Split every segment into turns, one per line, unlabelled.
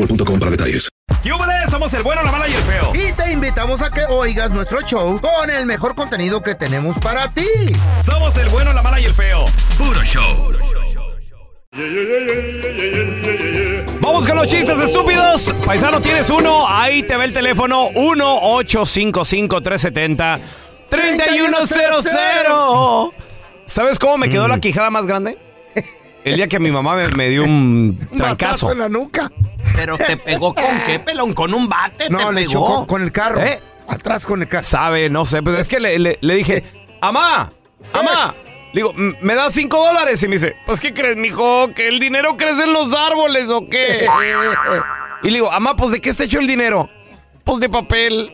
boostmobile.com para detalles.
¡Yúbales! Somos el bueno, la mala y el feo.
Y te invitamos a que oigas nuestro show con el mejor contenido que tenemos para ti.
Somos el bueno, la mala y el feo.
Puro show.
Vamos con los chistes estúpidos. Paisano, tienes uno. Ahí te ve el teléfono 1-855-370-3100. ¿Sabes cómo me quedó la quijada más grande? El día que mi mamá me, me dio un trancazo.
En la nuca.
Pero te pegó con qué, pelón, con un bate
No,
te
le
pegó.
chocó con el carro.
¿Eh?
Atrás con el carro.
Sabe, no sé, pues es que le, le- le dije, ¡Amá! ¡Amá! Le digo, "M- ¿me das cinco dólares? Y me dice, pues ¿qué crees, mijo? ¿Que el dinero crece en los árboles o qué? Y le digo, Amá, pues ¿de qué está hecho el dinero? Pues de papel.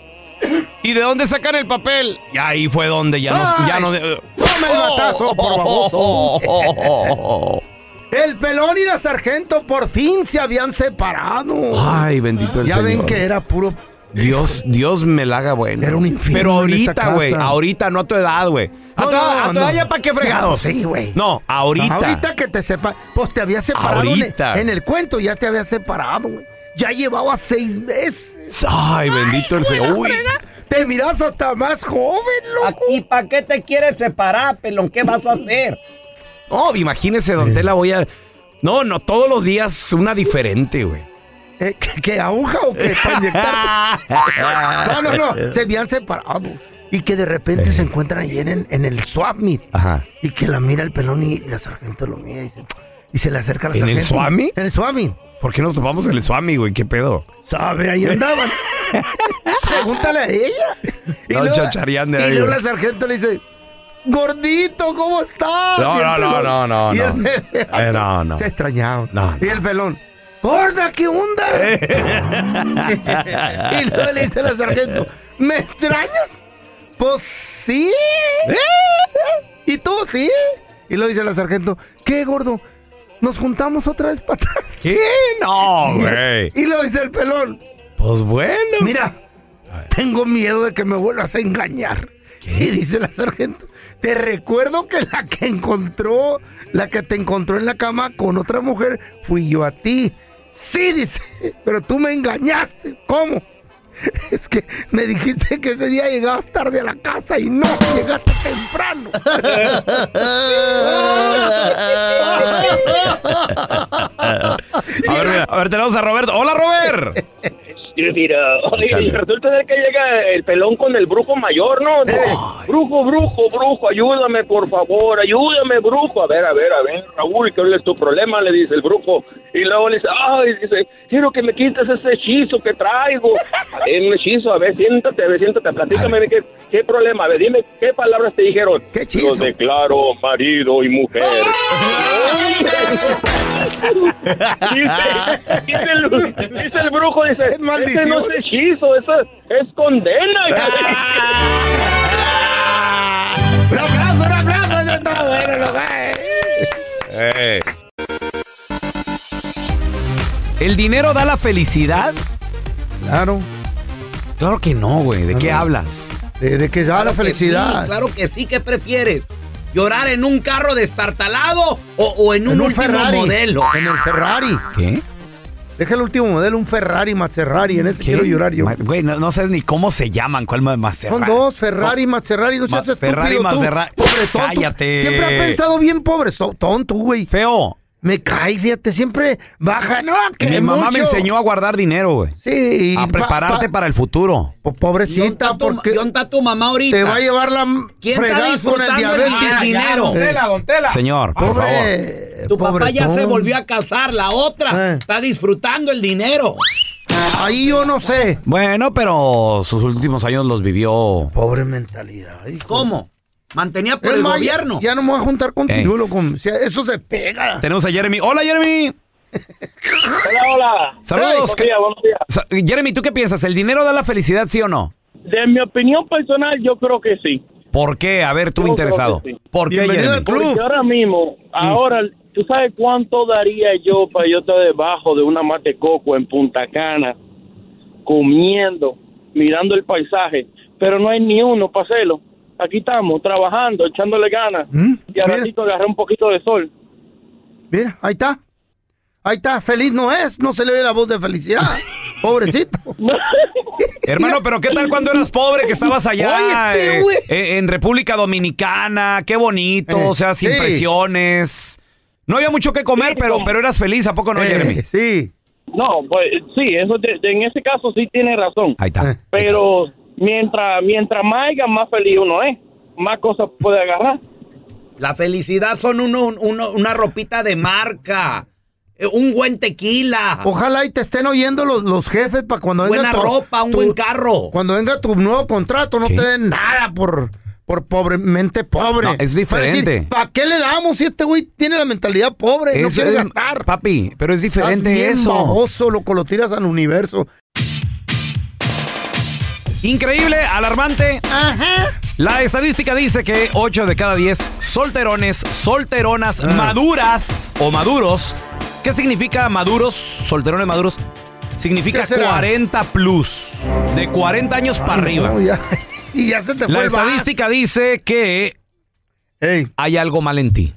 ¿Y de dónde sacan el papel? Y ahí fue donde ya no... Ya no
Toma el batazo, por baboso. El pelón y la sargento por fin se habían separado.
Ay, bendito el
ya
Señor.
ven que era puro.
Dios, Dios me la haga bueno.
Era un infierno
Pero ahorita, güey, ahorita, no a tu edad, güey. A
No,
tu edad,
no,
a tu
no.
edad ya para qué fregados.
Sí, güey.
No, ahorita.
Ahorita que te sepa, pues te había separado. en el-
Ahorita.
En el cuento ya te había separado, güey. Ya llevaba seis meses.
Ay, bendito el Señor. Uy.
Te miras hasta más joven, loco.
¿Y para qué te quieres separar, pelón? ¿Qué vas a hacer?
No, imagínese, don Tela, voy a. No, no, todos los días una diferente, güey.
Eh, ¿qué, qué aguja o qué? Para. No, no, no. Se habían separado. Y que de repente se encuentran ahí en, en el swap meet.
Ajá.
Y que la mira el pelón y la sargento lo mira y se, y se le acerca a la
¿En el
sargento.
swap meet?
En el swap meet.
¿Por qué nos topamos en el Swami, güey? ¿Qué pedo?
¿Sabe? Ahí andaban. Pregúntale a ella. Y
No,
luego- Y luego la sargento le dice, gordito, ¿cómo estás?
No, no, no, no, no,
el
no. Eh, no, no.
Se extrañaban.
No,
Y el pelón, gorda, ¿qué onda? y luego le dice la sargento, ¿me extrañas? Pues sí. ¿Y tú sí? Y luego dice la sargento, ¿qué, gordo? ¿Nos juntamos otra vez para atrás?
¿Qué? No, güey.
Y luego dice el pelón,
Pues bueno.
Mira, tengo miedo de que me vuelvas a engañar. Y dice la sargento, te recuerdo que la que encontró, la que te encontró en la cama con otra mujer, fui yo a ti. Sí, dice, pero tú me engañaste. ¿Cómo? Es que me dijiste que ese día llegabas tarde a la casa y no, llegaste temprano.
A ver, a ver, tenemos a Roberto. Hola, Robert.
Mira, oye, resulta de que llega el pelón con el brujo mayor, ¿no? Brujo, brujo, brujo, ayúdame, por favor, ayúdame, brujo. A ver, a ver, a ver, Raúl, ¿qué es tu problema? Le dice el brujo. Y luego le dice, ay, dice, quiero que me quites ese hechizo que traigo. A ver, un hechizo, a ver, siéntate, a ver, siéntate, platícame qué, qué problema. A ver, dime, ¿qué palabras te dijeron?
¿Qué hechizo?
Los declaro marido y mujer. dice, dice, el, dice el brujo, dice,
maldición.
ese no es hechizo, eso es condena.
Un aplauso, un aplauso, eso está bueno, loco.
¿El dinero da la felicidad?
Claro,
Claro que no, güey. ¿De qué hablas?
de, de que da la
Claro
felicidad.
sí, claro que sí, ¿qué prefieres? ¿Llorar en un carro destartalado o, o en un,
En un
último
Ferrari.
modelo?
En el Ferrari.
¿Qué?
Deja el último modelo, un Ferrari, Maserati. En ese quiero llorar yo.
Ma- Güey, no, no sabes ni cómo se llaman. ¿Cuál Maserati?
Son dos, Ferrari, Maserati. No
Ma-
seas
Ferrari,
estúpido tú.
Maserati.
Pobre tonto.
Cállate.
Siempre ha pensado bien pobre. tonto, güey.
Feo.
Me cae, fíjate. Siempre baja. No, que
Mi mamá me enseñó a guardar dinero, güey.
Sí.
A
pa-
prepararte
pa-
para el futuro.
po- Pobrecita, porque
¿Dónde está tu mamá ahorita?
te va a llevar la
¿Quién está
fregada con el
disfrutando el
diabetes.
dinero?
Don Tela.
Señor, por favor.
Pobre.
Tu papá ya se volvió a casar, la otra
Eh.
está disfrutando el dinero.
Ahí yo no sé.
Bueno, pero sus últimos años los vivió.
Pobre mentalidad. hijo.
¿Cómo? Mantenía por
Es
el
más,
gobierno.
Ya no me voy a juntar contigo,
Ey.
loco. O sea, eso se pega.
Tenemos a Jeremy. Hola, Jeremy.
Hola, hola.
Saludos.
Buenos días, buenos días.
Jeremy, ¿tú qué piensas? ¿El dinero da la felicidad, sí o no?
De mi opinión personal, yo creo que sí.
¿Por qué? A ver, tú
Yo
interesado.
sí.
¿Por qué,
Bienvenido
Jeremy?
al club.
Porque ahora mismo, ahora, ¿tú sabes cuánto daría yo para yo estar debajo de una mate coco en Punta Cana, comiendo, mirando el paisaje? Pero no hay ni uno para hacerlo. Aquí estamos, trabajando, echándole ganas.
¿Mm?
Y a ratito agarré un poquito de sol.
Mira, ahí está. Ahí está. Feliz no es. No se le ve la voz de felicidad. Pobrecito.
Hermano, pero ¿qué tal cuando eras pobre, que estabas allá
Oye, este
eh, eh, en República Dominicana? Qué bonito,
Eh,
o sea, sin
sí.
presiones. No había mucho que comer,
Sí,
pero, pero eras feliz, ¿a poco no,
Eh,
Jeremy?
sí.
No, pues sí, eso de- en ese caso sí tiene razón.
Ahí está.
Eh.
Pero mientras mientras más haya, más feliz uno es. Más cosas puede agarrar.
La felicidad son uno, uno- una ropita de marca, eh, un buen tequila,
Ojalá y te estén oyendo los, los jefes para cuando venga
buena
tu-
ropa, un
tu-
buen carro.
Cuando venga tu nuevo contrato, no
¿Qué?
te den nada por, por pobremente pobre.
No, es diferente.
¿Para qué le damos si este güey tiene la mentalidad pobre? no quiere
es-
gastar.
papi, pero es
Estás
diferente
bien
eso.
baboso, loco, lo tiras al universo.
Increíble, alarmante.
Ajá.
La estadística dice que 8 de cada 10 solterones, solteronas
Ah.
maduras o maduros. ¿Qué significa maduros, solterones maduros? Significa
¿Qué será?
40 plus. De 40 años para arriba.
No, ya- y ya se te fue
La
el
estadística dice que.
Ey,
hay algo mal en ti.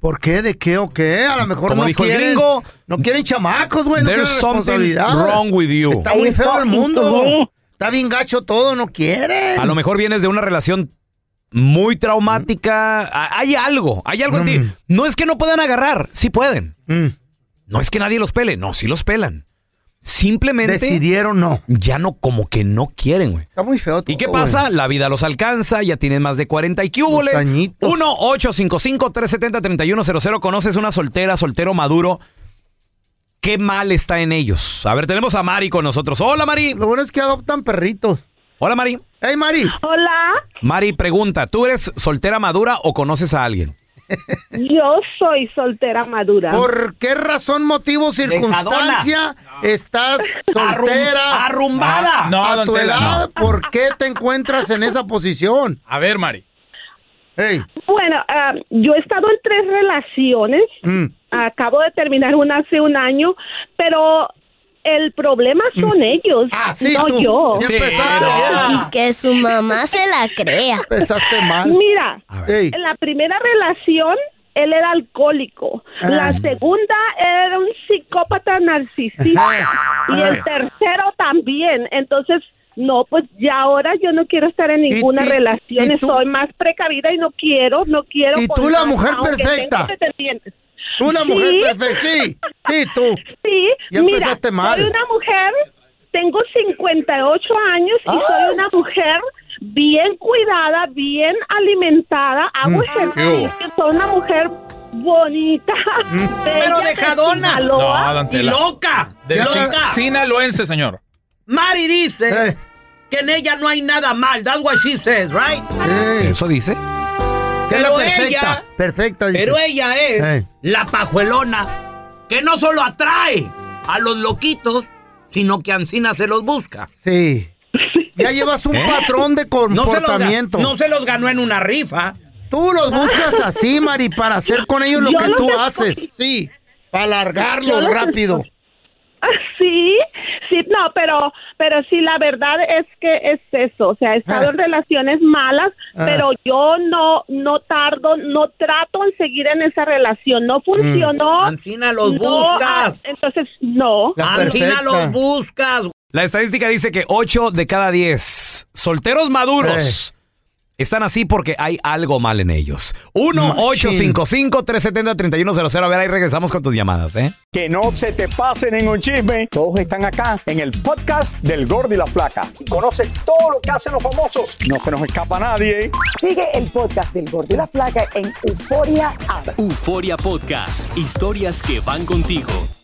¿Por qué? ¿De qué o qué? A lo mejor
Como
no
dijo el
quieren,
gringo,
no quieren chamacos, güey. No
There's
quieren
something
responsabilidad.
wrong with you.
Está muy feo el mundo. Está bien gacho todo, no quieren.
A lo mejor vienes de una relación muy traumática. A- Hay algo, hay algo en ti.
Mm.
No es que no puedan agarrar, sí pueden.
Mm,
No es que nadie los pele, no, sí los pelan. Simplemente
Decidieron no.
ya no, como que no quieren, güey.
Está muy feo todo,
¿Y qué pasa? La vida los alcanza, ya tienes más de 40 y qué húbole?
Los añitos.
1-855-370-3100. ¿Conoces una soltera, soltero maduro? ¿Qué mal está en ellos? A ver, tenemos a Mari con nosotros. Hola, Mari.
Lo bueno es que adoptan perritos.
Hola, Mari.
Hey, Mari.
Hola,
Mari, pregunta, ¿tú eres soltera madura o conoces a alguien?
yo soy soltera madura.
¿Por qué razón, motivo, circunstancia estás soltera?
arrumbada.
No,
a tu edad, ¿por qué te encuentras en esa posición?
A ver, Mari.
Hey,
Bueno, ah, yo he estado en tres relaciones.
mm,
Acabo de terminar una hace un año, pero el problema son ellos,
Ah, sí,
no
tú.
yo.
Sí.
Y que su mamá se la crea.
Empezaste mal.
Mira, en la primera relación él era alcohólico.
Ah.
La segunda era un psicópata narcisista. y el tercero también. Entonces, no, pues ya ahora yo no quiero estar en ninguna
y-
relación.
y tú-
Soy más precavida y no quiero, no quiero.
Y tú la mujer perfecta.
tengo.
Tú la
Sí.
mujer perfecta. Sí, sí, tú.
Sí,
Ya
mira,
empezaste mal.
soy una mujer, tengo 58 años y
Ah.
soy una mujer bien cuidada, bien alimentada, hago
Mm.
ejercicio, soy una mujer bonita, bella
Pero dejadona.
Sinaloa.
No,
Y loca, de
De
loca.
sinaloense, señor.
Mari dice
Eh,
que en ella no hay nada mal. That's what she says, right?
eh,
¿Eso dice?
Que es la
pero
perfecta.
ella-
perfecta, dice.
Pero ella es
Eh.
la pajuelona que no solo atrae a los loquitos, sino que Ancina se los busca.
Sí. Ya llevas un
¿Eh?
patrón de
No se, los,
comportamiento.
no se los ganó en una rifa.
Tú los buscas así, Mari, para hacer con ellos lo
Yo
que tú
escogí.
haces. Sí, para alargarlos
los
rápido.
Ah, Sí, Sí, no, pero, pero sí, la verdad es que es eso, o sea, he estado en relaciones malas,
Ah.
pero yo no, no tardo, no trato en seguir en esa relación, no funcionó.
Ancina los
no,
buscas.
ah, entonces, no.
Ancina los buscas.
La estadística dice que 8 de cada 10 solteros maduros están así porque hay algo mal en ellos. 1-855-370-3100. A ver, ahí regresamos con tus llamadas, ¿eh?
Que no se te pase ningún chisme. Todos están acá en el podcast del Gordi y la Flaca. Y conoce todo lo que hacen los famosos. No se nos escapa nadie.
Sigue el podcast del Gordo y la Flaca en Euforia App.
Euforia Podcast, historias que van contigo.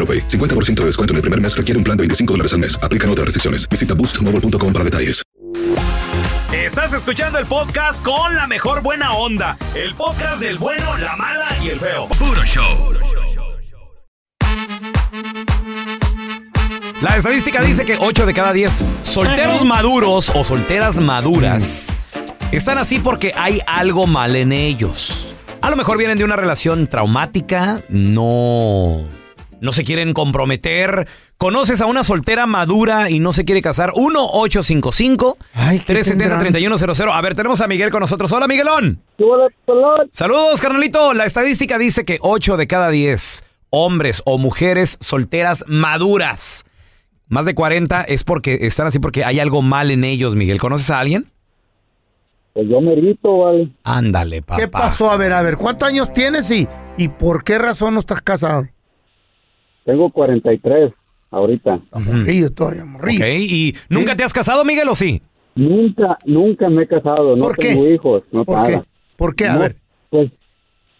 AroPay. 50% de descuento en el primer mes requiere un plan de 25 dólares al mes. Aplican otras restricciones. Visita boostmobile.com para detalles.
Estás escuchando el podcast con la mejor buena onda. El podcast del bueno, la mala y el feo. Puro show. La estadística dice que 8 de cada 10 solteros maduros o solteras maduras están así porque hay algo mal en ellos. A lo mejor vienen de una relación traumática, no, no se quieren comprometer. ¿Conoces a una soltera madura y no se quiere casar? 1-855-370-3100. A ver, tenemos a Miguel con nosotros. Hola, Miguelón. Saludos, carnalito. La estadística dice que 8 de cada 10 hombres o mujeres solteras maduras, más de 40, es porque están así porque hay algo mal en ellos, Miguel. ¿Conoces a alguien?
Pues yo merito, vale.
Ándale, papá.
¿Qué pasó? A ver, a ver, ¿cuántos años tienes y, y por qué razón no estás casado?
Tengo 43 ahorita.
Morrillo todavía, morrillo.
Ok, ¿y nunca te has casado, Miguel, o sí?
Nunca, nunca me he casado, no
¿Por qué?
tengo hijos, no
¿Por
nada.
qué? ¿Por qué? A
No,
ver.
Pues,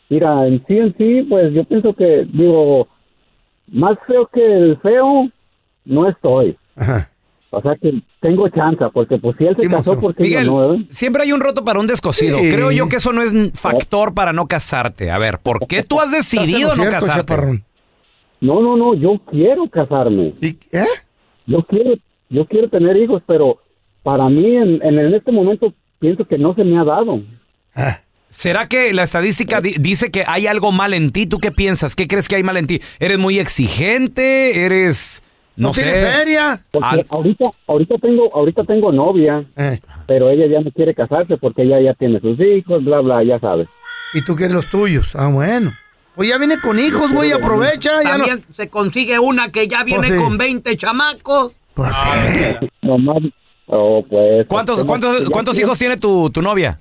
mira, en sí, en sí, pues yo pienso que, digo, más feo que el feo, no estoy. O sea que tengo chance, porque pues si él se casó, porque
Miguel,
yo no, ¿eh?
siempre hay un roto para un descosido.
Sí.
Creo yo que eso no es factor para no casarte. A ver, ¿por qué tú has decidido no casarte?
No, no, no, yo quiero casarme.
¿Eh?
Yo quiero, yo quiero tener hijos, pero para mí en, en, en este momento pienso que no se me ha dado.
¿Será que la estadística di- dice que hay algo mal en ti? ¿Tú qué piensas? ¿Qué crees que hay mal en ti? ¿Eres muy exigente? ¿Eres, no, sé?
Porque
Al-
ahorita, ahorita tengo, ahorita tengo novia, pero ella ya no quiere casarse porque ella ya tiene sus hijos, bla, bla, ya sabes.
¿Y tú quieres los tuyos? Ah, bueno. Pues ya viene con hijos, güey, aprovecha. Ya no...
También se consigue una que ya viene
Pues sí.
con 20 chamacos.
Nomás, oh, pues,
¿Cuántos,
¿cómo?
cuántos,
Ya
cuántos hijos tiene tu, tu novia?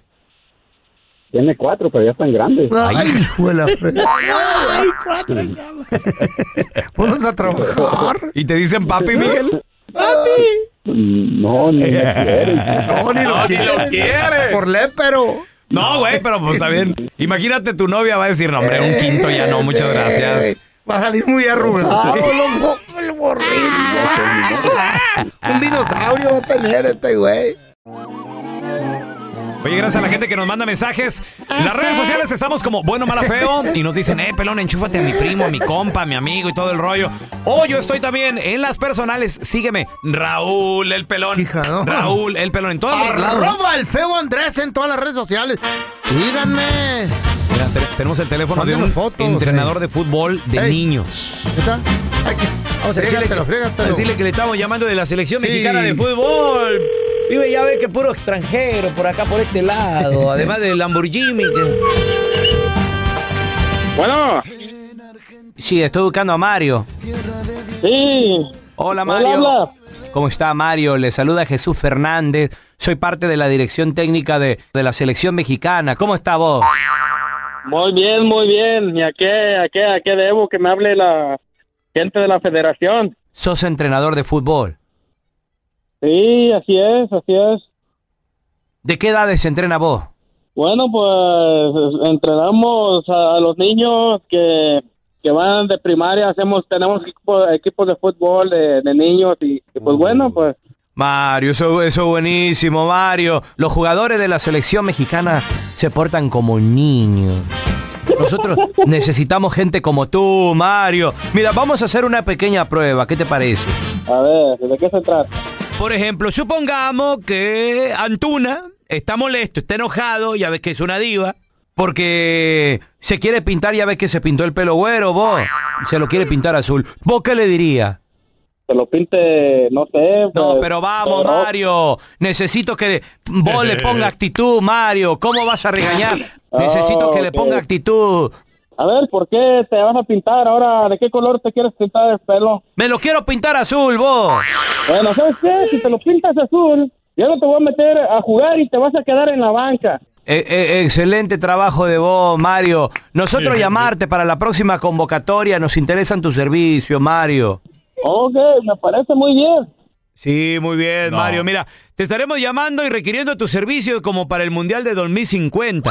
Tiene cuatro, pero ya están grandes.
Ay, hijo de la fe- Ay, cuatro Vamos a trabajar.
¿Y te dicen papi, Miguel?
No, ni me quieren.
No, ni lo
No, ni
quiere.
lo quiere.
Por lépero.
No, güey, pero pues está bien. Imagínate tu novia va a decir, no, hombre, un quinto ya no, muchas gracias.
Va a salir muy arrugado, loco, el borrillo. Un dinosaurio va a tener este güey.
Oye, gracias a la gente que nos manda mensajes. En las redes sociales estamos como bueno, mala, feo. Y nos dicen, eh, pelón, enchúfate a mi primo, a mi compa, a mi amigo y todo el rollo. O yo estoy también en las personales. Sígueme, Raúl el pelón. Raúl el pelón en lados.
Arroba el feo Andrés en todas las redes sociales.
Mira, te- tenemos el teléfono de un
fotos,
entrenador
eh.
de fútbol de
Ey.
niños.
¿Está?
Vamos a decirle,
Frégatelo,
que,
frégatelo.
a decirle que le estamos llamando de la selección
Sí.
mexicana de fútbol. Vive ya ve que puro extranjero por acá, por este lado. Además del Lamborghini.
Bueno.
Sí, estoy buscando a Mario.
Sí.
Hola,
Hola,
Mario.
habla.
¿Cómo está, Mario? Le saluda Jesús Fernández. Soy parte de la dirección técnica de, de la selección mexicana. ¿Cómo está vos?
Muy bien, muy bien. ¿Y a qué, a qué, a qué debo que me hable la gente de la federación?
Sos entrenador de fútbol.
Sí, así es, así es.
¿De qué edades entrena vos?
Bueno, pues entrenamos a, a los niños que, que van de primaria, hacemos, tenemos equipo- equipos de fútbol de, de niños y, y, pues bueno, pues
Mario, eso, eso es buenísimo, Mario. Los jugadores de la selección mexicana se portan como niños. Nosotros necesitamos gente como tú, Mario. Mira, vamos a hacer una pequeña prueba. ¿Qué te parece?
a ver, ¿de qué se trata?
Por ejemplo, supongamos que Antuna está molesto, está enojado, ya ves que es una diva.
Porque se quiere pintar, ya ves que se pintó el pelo güero, vos. Se lo quiere pintar azul. ¿Vos qué le diría?
Se lo pinte, no sé.
No,
pues,
pero vamos,
pero-
Mario. Necesito que vos le ponga actitud, Mario. ¿Cómo vas a regañar? Necesito que le ponga actitud.
A ver, ¿por qué te vas a pintar ahora? ¿De qué color te quieres pintar el pelo?
Me lo quiero pintar azul, vos.
Bueno, ¿sabes qué? Si te lo pintas azul, yo no te voy a meter a jugar y te vas a quedar en la banca.
Eh, eh, excelente trabajo de vos, Mario. Nosotros llamarte para la próxima convocatoria, nos interesan tu servicio, Mario.
Ok, me parece muy bien.
Sí, muy bien, Mario. Mira, te estaremos llamando y requiriendo tu servicio como para el Mundial de 2050.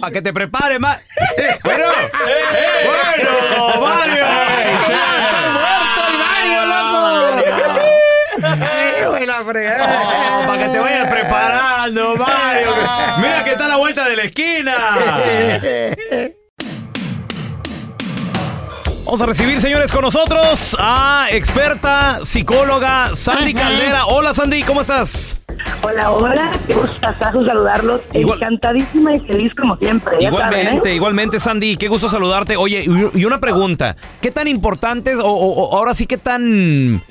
Para que te prepares más. Bueno, bueno, Mario. Oh, para que te vayas preparando, Mario. Mira que está a la vuelta de la esquina. Vamos a recibir, señores, con nosotros a experta psicóloga Sandy Caldera. Hola, Sandy, ¿cómo estás?
Hola, hola, qué gustazo saludarlos. Encantadísima y feliz como siempre. ya
Igualmente,
saben, ¿eh?
igualmente, Sandy, qué gusto saludarte. Oye, y una pregunta, ¿qué tan importantes o, o- o ahora sí qué tan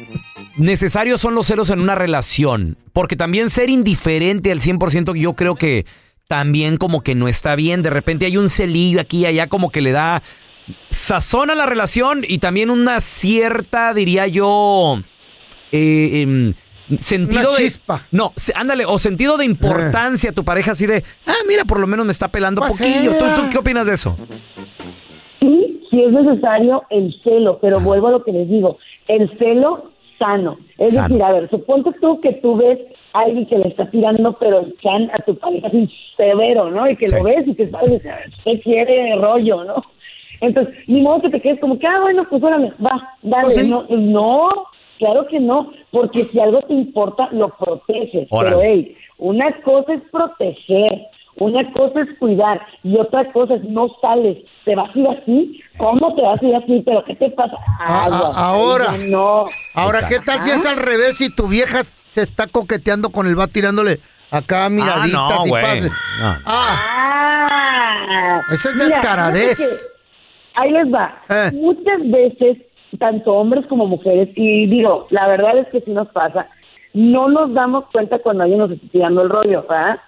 necesarios son los celos en una relación? Porque también ser indiferente al 100% yo creo que también como que no está bien. De repente hay un celillo aquí y allá como que le da sazón a la relación y también una cierta, diría yo, eh, em, sentido
Una
de no, se- ándale, o sentido de importancia a tu pareja así de, ah, mira, por lo menos me está pelando
Pues
poquillo. ¿Tú, qué opinas de eso?
Sí, sí es necesario el celo, pero vuelvo a lo que les digo, el celo sano. Es
Sano.
decir, a ver, suponte tú que tú ves a alguien que le está tirando, pero el can a tu pareja así severo, ¿no? Y que lo ves y que sabes, ¿qué quiere rollo, no? Entonces, ni modo que te quedes como que, ah, bueno, pues órale, va, dale.
Pues sí.
no, no, claro que no, porque si algo te importa, lo proteges.
Órale.
Pero, hey, una cosa es proteger, una cosa es cuidar y otra cosa es no sales. ¿Te vas a ir así? ¿Cómo te vas a ir así? ¿Pero qué te pasa?
A-
Agua.
a- ahora,
Ay, no.
ahora, ¿qué tal si es al revés y tu vieja se está coqueteando con el va tirándole acá miraditas
no,
y
güey.
pases?
No.
Ah,
Ah.
Esa es
Mira,
descaradez.
Ahí les va.
Eh.
Muchas veces, tanto hombres como mujeres, y digo, la verdad es que sí nos pasa, no nos damos cuenta cuando alguien nos está tirando el rollo, ¿verdad?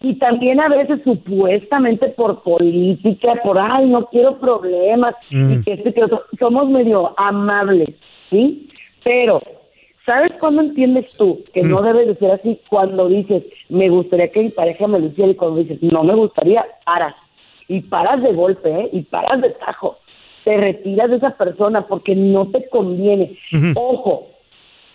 Y también a veces supuestamente por política, por, ay, no quiero problemas, y que esto y que otro, somos medio amables, ¿sí? Pero, ¿sabes cuándo entiendes tú que no debes de ser así? Cuando dices, me gustaría que mi pareja me lo hiciera, y cuando dices, no me gustaría, paras. Y paras de golpe, ¿eh? Y paras de tajo. Te retiras de esa persona porque no te conviene. Ojo,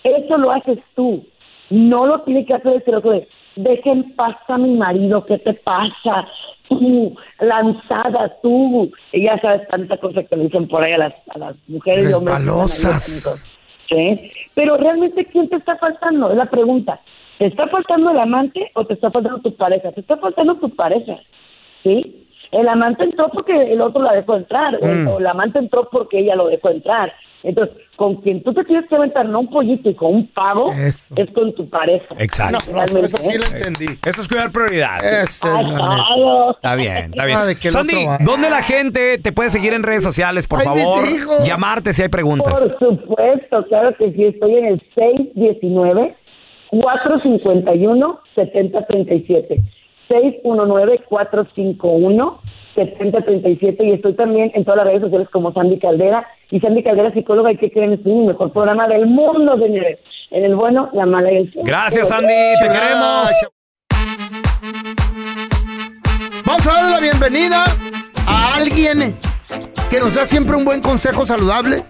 eso lo haces tú. No lo tiene que hacer el otro de, deja en paz a mi marido, ¿qué te pasa? Tú, lanzada, tú. Y ya sabes tanta cosa que le dicen por ahí a las, a las mujeres
Resbalosas.
¿Sí? Pero realmente, ¿quién te está faltando? Es la pregunta. ¿Te está faltando el amante o te está faltando tu pareja? Te está faltando tu pareja, ¿sí? El amante entró porque el otro la dejó entrar, o-
Mm.
o, el amante entró porque ella lo dejó entrar. Entonces, con quien tú te tienes que aventar, no un pollito y con un pavo, es con tu pareja.
Exacto.
Realmente,
Eso sí lo entendí.
Esto es cuidar prioridades. Está bien, está bien.
Ah, el
Sandy. ¿dónde la gente te puede seguir en redes sociales, por
Ay,
favor? Llamarte si hay preguntas.
Por supuesto, claro que sí. Estoy en el 619-451-7037. 619-451-7037. Y estoy también en todas las redes sociales como Sandy Caldera. Y Sandy Caldera, psicóloga, y que creen es mi mejor programa del mundo, señores. En el bueno, la mala y el feo.
Gracias, Sandy. Te queremos.
Vamos a darle la bienvenida a alguien que nos da siempre un buen consejo saludable.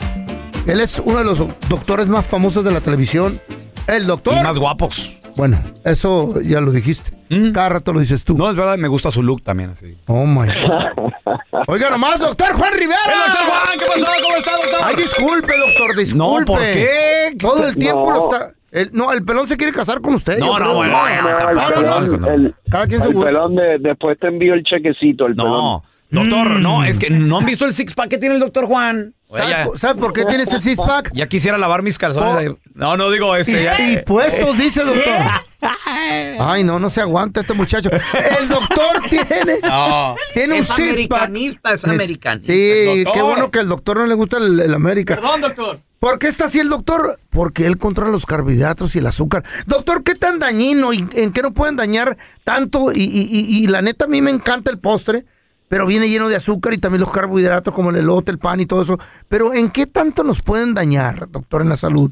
Él es uno de los doc- doctores más famosos de la televisión. El doctor.
Y más guapos.
Bueno, eso ya lo dijiste. Cada rato lo dices tú.
No, es verdad, me gusta su look también así.
Oh my God. Oiga nomás, doctor Juan Rivera.
¡El doctor Juan! ¿Qué pasó? ¿Cómo está, doctor?
Ay, disculpe, doctor, disculpe.
No, ¿por qué?
Todo el tiempo
No.
lo está. el- no, el pelón se quiere casar con usted.
No, no, bueno, no, no,
el-
Cada quien
el pelón de- después te envío el chequecito, el pelón.
No, doctor, no, es que no han visto el six pack que tiene el doctor Juan. Oye,
¿Sabe,
ya,
po- sabe por qué tiene ese six pack?
ya quisiera lavar mis calzones.
Oh.
No, no digo este. ya,
Y, puestos, dice doctor. Ay, no, no se aguanta este muchacho. El doctor tiene,
No.
tiene un
Es
six pack.
americanista, es americanista.
Sí, qué bueno que al doctor no le gusta el, el América.
Perdón, doctor.
¿Por qué está así el doctor? Porque él controla los carbohidratos y el azúcar. Doctor, ¿qué tan dañino y en qué no pueden dañar tanto? Y, y- y- y la neta, a mí me encanta el postre, pero viene lleno de azúcar y también los carbohidratos como el elote, el pan y todo eso. Pero ¿en qué tanto nos pueden dañar, doctor, en la salud?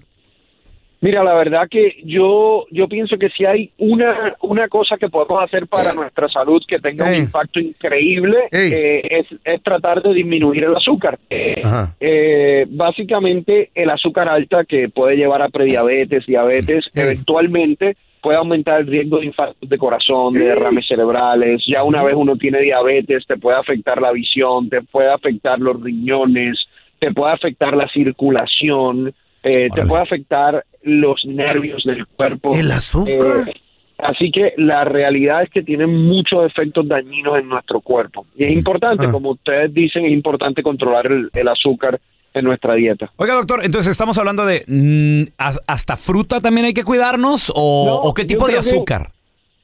Mira, la verdad que yo yo pienso que si hay una una cosa que podemos hacer para nuestra salud que tenga
Ey.
un impacto increíble eh, es, es tratar de disminuir el azúcar. Eh, eh, básicamente el azúcar alta que puede llevar a prediabetes, diabetes, eventualmente puede aumentar el riesgo de infartos de corazón, de derrames cerebrales. Ya una vez uno tiene diabetes, te puede afectar la visión, te puede afectar los riñones, te puede afectar la circulación, eh, te puede afectar los nervios del cuerpo.
¿El azúcar?
Eh, así que la realidad es que tiene muchos efectos dañinos en nuestro cuerpo. Y es importante, como ustedes dicen, es importante controlar el, el azúcar en nuestra dieta.
Oiga, doctor, entonces estamos hablando de mm, ¿has- hasta fruta también hay que cuidarnos o,
No,
o qué tipo de
que-
azúcar.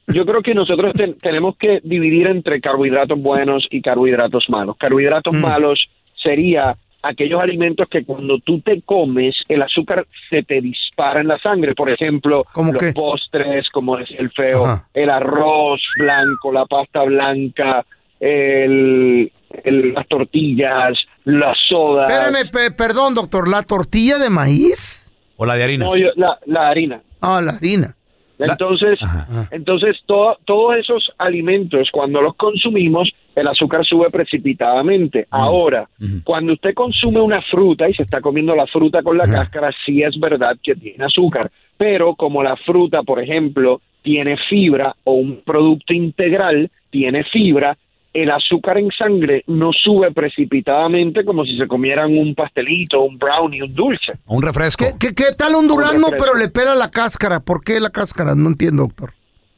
Yo creo que nosotros ten- tenemos que dividir entre carbohidratos buenos y carbohidratos malos. Carbohidratos malos sería aquellos alimentos que cuando tú te comes el azúcar se te dispara en la sangre. Por ejemplo, los postres, como decía el feo, el arroz blanco, la pasta blanca, el, el- las tortillas, las sodas.
Espérame, pe- perdón, doctor, ¿la tortilla de maíz?
¿O la de harina?
No, yo- la, la harina.
Ah, la harina.
Entonces, entonces to- todos esos alimentos, cuando los consumimos, el azúcar sube precipitadamente. Ahora, cuando usted consume una fruta y se está comiendo la fruta con la cáscara, sí es verdad que tiene azúcar. Pero como la fruta, por ejemplo, tiene fibra o un producto integral tiene fibra, el azúcar en sangre no sube precipitadamente como si se comieran un pastelito, un brownie, un dulce.
Un refresco.
¿Qué, qué tal un durazno, pero le pela la cáscara? ¿Por qué la cáscara? No entiendo, doctor.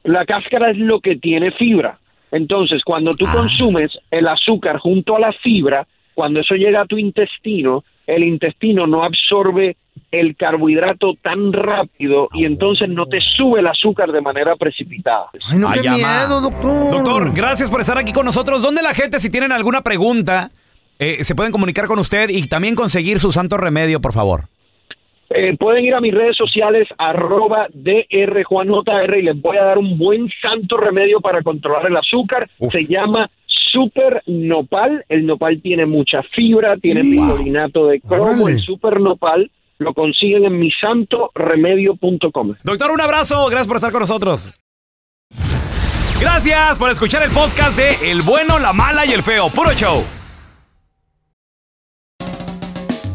La cáscara es lo que tiene fibra. Entonces, cuando tú consumes el azúcar junto a la fibra, cuando eso llega a tu intestino, el intestino no absorbe el carbohidrato tan rápido y entonces no te sube el azúcar de manera precipitada.
Ay, no,
Ay,
qué miedo, doctor.
Doctor, gracias por estar aquí con nosotros. ¿Dónde la gente, si tienen alguna pregunta, eh, se pueden comunicar con usted y también conseguir su santo remedio, por favor?
Eh, pueden ir a mis redes sociales, arroba drjuanjr, y les voy a dar un buen santo remedio para controlar el azúcar. Se llama Super Nopal. El nopal tiene mucha fibra, tiene picolinato de cromo. El Super Nopal lo consiguen en misantoremedio.com.
Doctor, un abrazo. Gracias por estar con nosotros. Gracias por escuchar el podcast de El bueno, la mala y el feo. Puro show.